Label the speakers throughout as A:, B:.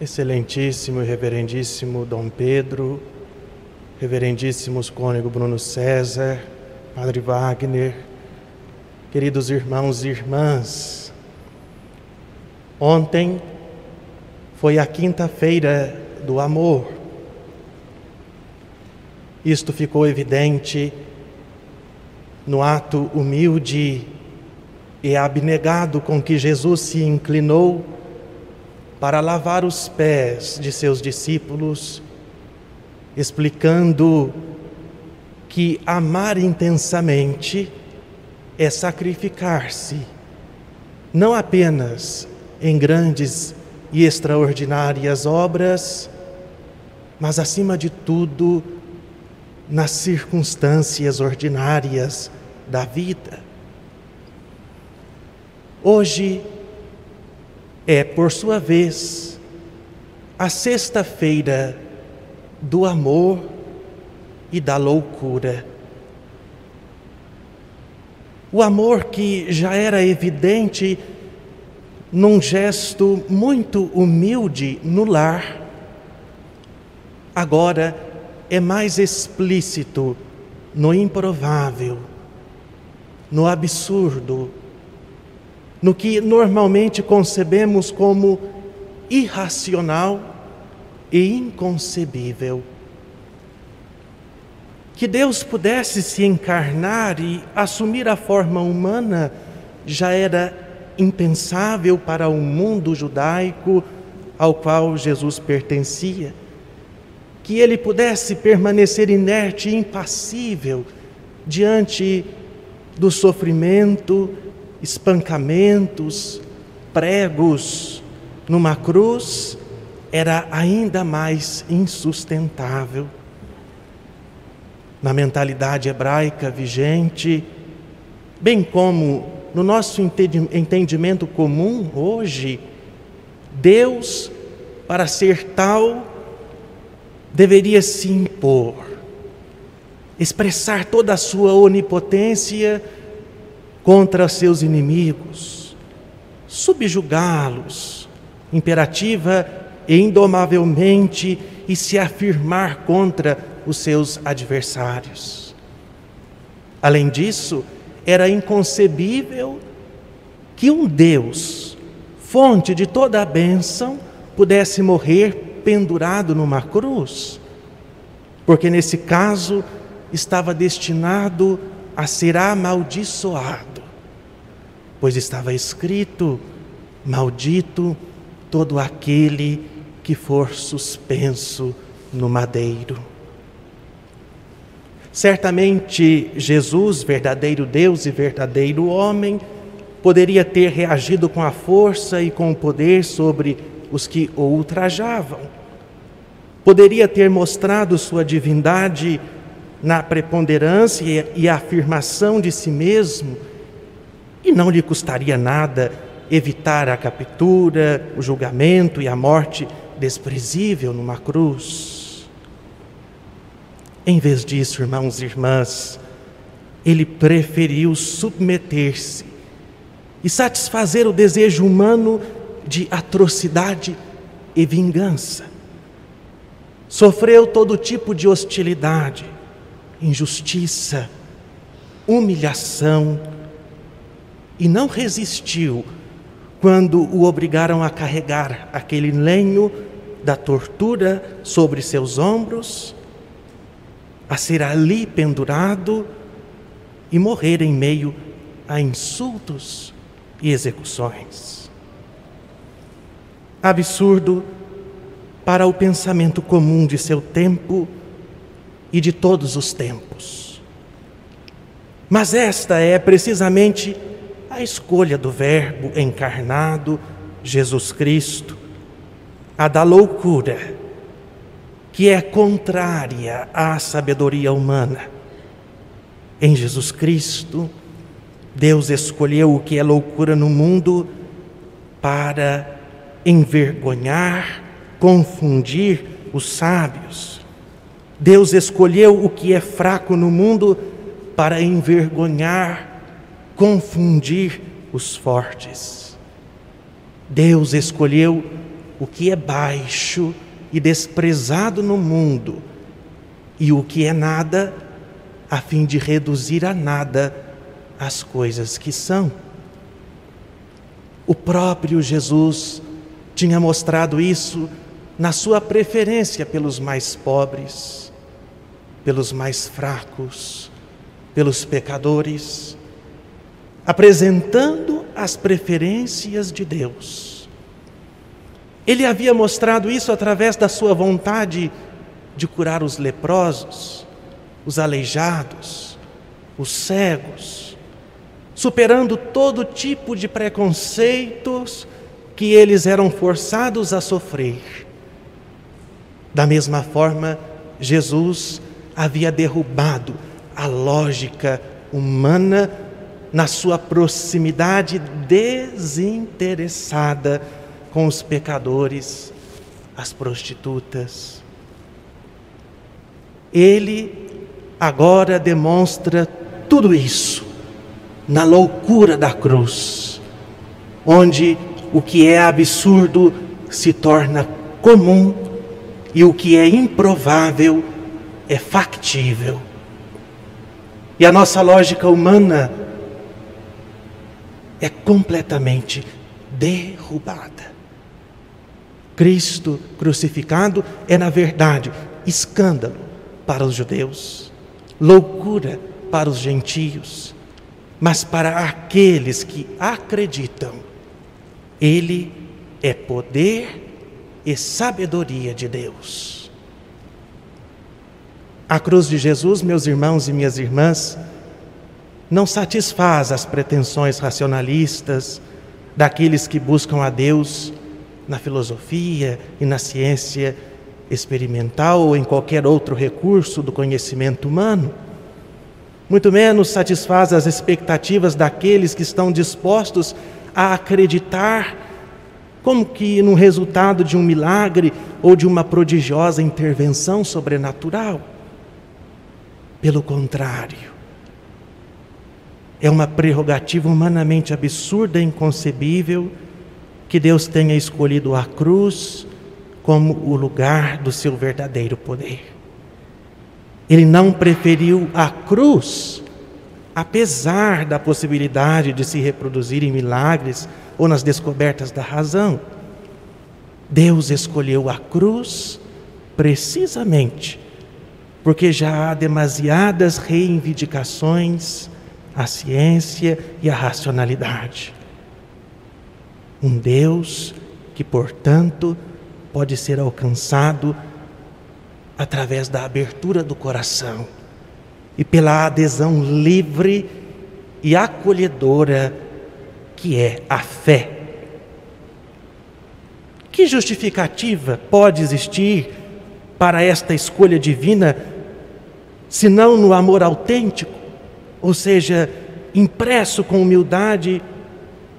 A: Excelentíssimo e reverendíssimo Dom Pedro, reverendíssimos cônego Bruno César, Padre Wagner, queridos irmãos e irmãs, ontem foi a quinta-feira do amor. Isto ficou evidente no ato humilde e abnegado com que Jesus se inclinou para lavar os pés de seus discípulos, explicando que amar intensamente é sacrificar-se, não apenas em grandes e extraordinárias obras, mas acima de tudo nas circunstâncias ordinárias da vida. Hoje é, por sua vez, a sexta-feira do amor e da loucura. O amor que já era evidente num gesto muito humilde no lar, agora é mais explícito no improvável, no absurdo, no que normalmente concebemos como irracional e inconcebível. Que Deus pudesse se encarnar e assumir a forma humana já era impensável para o mundo judaico ao qual Jesus pertencia. Que ele pudesse permanecer inerte e impassível diante do sofrimento, espancamentos, pregos numa cruz, era ainda mais insustentável. Na mentalidade hebraica vigente, bem como no nosso entendimento comum hoje, Deus, para ser tal, deveria se impor, expressar toda a sua onipotência contra seus inimigos, subjugá-los, imperativa e indomavelmente, e se afirmar contra os seus adversários. Além disso, era inconcebível que um Deus, fonte de toda a bênção, pudesse morrer pendurado numa cruz, porque nesse caso estava destinado a ser amaldiçoado pois estava escrito: Maldito todo aquele que for suspenso no madeiro. Certamente Jesus, verdadeiro Deus e verdadeiro homem, poderia ter reagido com a força e com o poder sobre os que o ultrajavam. Poderia ter mostrado sua divindade na preponderância e afirmação de si mesmo e não lhe custaria nada evitar a captura, o julgamento e a morte desprezível numa cruz. Em vez disso, irmãos e irmãs, ele preferiu submeter-se e satisfazer o desejo humano de atrocidade e vingança. Sofreu todo tipo de hostilidade, injustiça, humilhação, e não resistiu quando o obrigaram a carregar aquele lenho da tortura sobre seus ombros, a ser ali pendurado e morrer em meio a insultos e execuções. Absurdo para o pensamento comum de seu tempo e de todos os tempos. Mas esta é precisamente a escolha do Verbo encarnado, Jesus Cristo, a da loucura, que é contrária à sabedoria humana. Em Jesus Cristo, Deus escolheu o que é loucura no mundo para envergonhar, confundir os sábios. Deus escolheu o que é fraco no mundo para envergonhar confundir os fortes. Deus escolheu o que é baixo e desprezado no mundo e o que é nada, a fim de reduzir a nada as coisas que são. O próprio Jesus tinha mostrado isso na sua preferência pelos mais pobres, pelos mais fracos, pelos pecadores, apresentando as preferências de Deus. Ele havia mostrado isso através da sua vontade de curar os leprosos, os aleijados, os cegos, superando todo tipo de preconceitos que eles eram forçados a sofrer. Da mesma forma, Jesus havia derrubado a lógica humana na sua proximidade desinteressada com os pecadores, as prostitutas. Ele agora demonstra tudo isso na loucura da cruz, onde o que é absurdo se torna comum e o que é improvável é factível. E a nossa lógica humana é completamente derrubada. Cristo crucificado é, na verdade, escândalo para os judeus, loucura para os gentios, mas para aqueles que acreditam, Ele é poder e sabedoria de Deus. A cruz de Jesus, meus irmãos e minhas irmãs, não satisfaz as pretensões racionalistas daqueles que buscam a Deus na filosofia e na ciência experimental ou em qualquer outro recurso do conhecimento humano. Muito menos satisfaz as expectativas daqueles que estão dispostos a acreditar como que no resultado de um milagre ou de uma prodigiosa intervenção sobrenatural. Pelo contrário, é uma prerrogativa humanamente absurda e inconcebível que Deus tenha escolhido a cruz como o lugar do seu verdadeiro poder. Ele não preferiu a cruz, apesar da possibilidade de se reproduzir em milagres ou nas descobertas da razão. Deus escolheu a cruz precisamente porque já há demasiadas reivindicações à ciência e à racionalidade. Um Deus que, portanto, pode ser alcançado através da abertura do coração e pela adesão livre e acolhedora que é a fé. Que justificativa pode existir para esta escolha divina, se não no amor autêntico, ou seja, impresso com humildade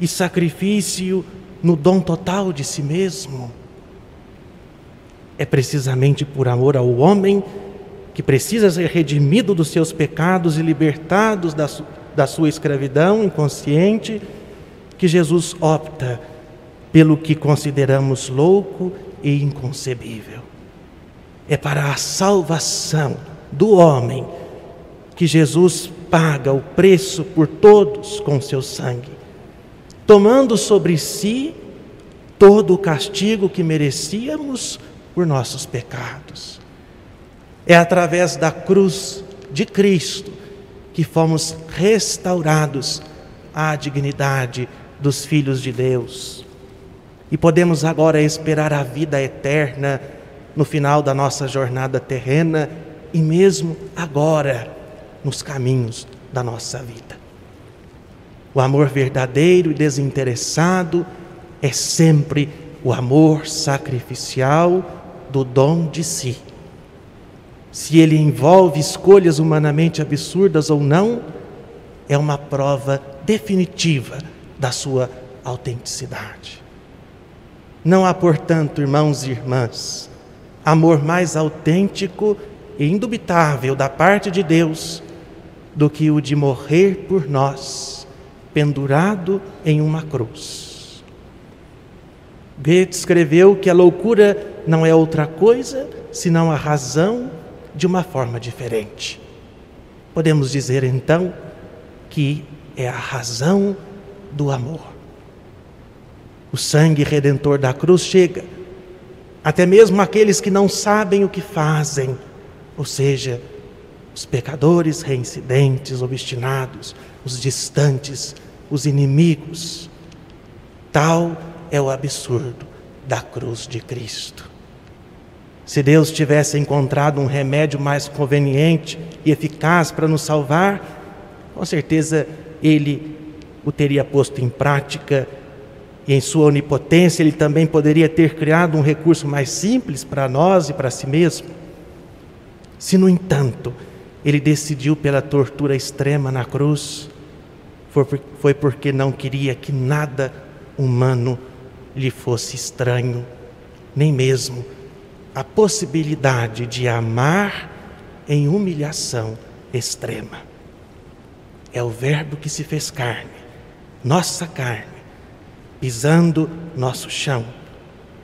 A: e sacrifício no dom total de si mesmo? É precisamente por amor ao homem que precisa ser redimido dos seus pecados e libertados da, su da sua escravidão inconsciente que Jesus opta pelo que consideramos louco e inconcebível. É para a salvação do homem que Jesus paga o preço por todos com seu sangue, tomando sobre si todo o castigo que merecíamos por nossos pecados. É através da cruz de Cristo que fomos restaurados à dignidade dos filhos de Deus. E podemos agora esperar a vida eterna no final da nossa jornada terrena e mesmo agora nos caminhos da nossa vida. O amor verdadeiro e desinteressado é sempre o amor sacrificial do dom de si. Se ele envolve escolhas humanamente absurdas ou não, é uma prova definitiva da sua autenticidade. Não há, portanto, irmãos e irmãs, amor mais autêntico e indubitável da parte de Deus do que o de morrer por nós, pendurado em uma cruz. Goethe escreveu que a loucura não é outra coisa senão a razão de uma forma diferente. Podemos dizer então que é a razão do amor. O sangue redentor da cruz chega até mesmo aqueles que não sabem o que fazem, ou seja, os pecadores reincidentes, obstinados, os distantes, os inimigos. Tal é o absurdo da cruz de Cristo. Se Deus tivesse encontrado um remédio mais conveniente e eficaz para nos salvar, com certeza Ele o teria posto em prática e, em sua onipotência, Ele também poderia ter criado um recurso mais simples para nós e para si mesmo. Se, no entanto, Ele decidiu pela tortura extrema na cruz, foi porque não queria que nada humano lhe fosse estranho, nem mesmo a possibilidade de amar em humilhação extrema. É o Verbo que se fez carne, nossa carne, pisando nosso chão,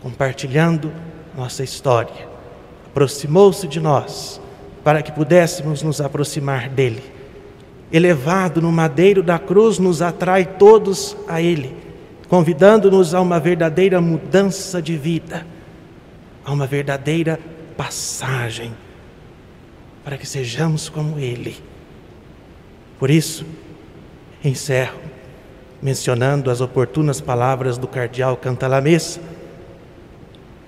A: compartilhando nossa história. Aproximou-se de nós para que pudéssemos nos aproximar dele. Elevado no madeiro da cruz, nos atrai todos a ele, convidando-nos a uma verdadeira mudança de vida a uma verdadeira passagem para que sejamos como Ele. Por isso, encerro mencionando as oportunas palavras do cardeal Cantalamessa,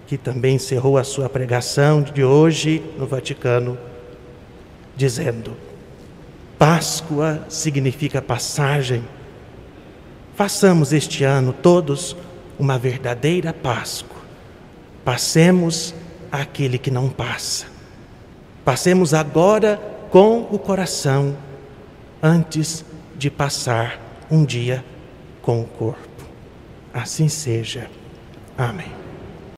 A: que também encerrou a sua pregação de hoje no Vaticano, dizendo: Páscoa significa passagem. Façamos este ano todos uma verdadeira Páscoa Passemos aquele que não passa. Passemos agora com o coração, antes de passar um dia com o corpo. Assim seja. Amém.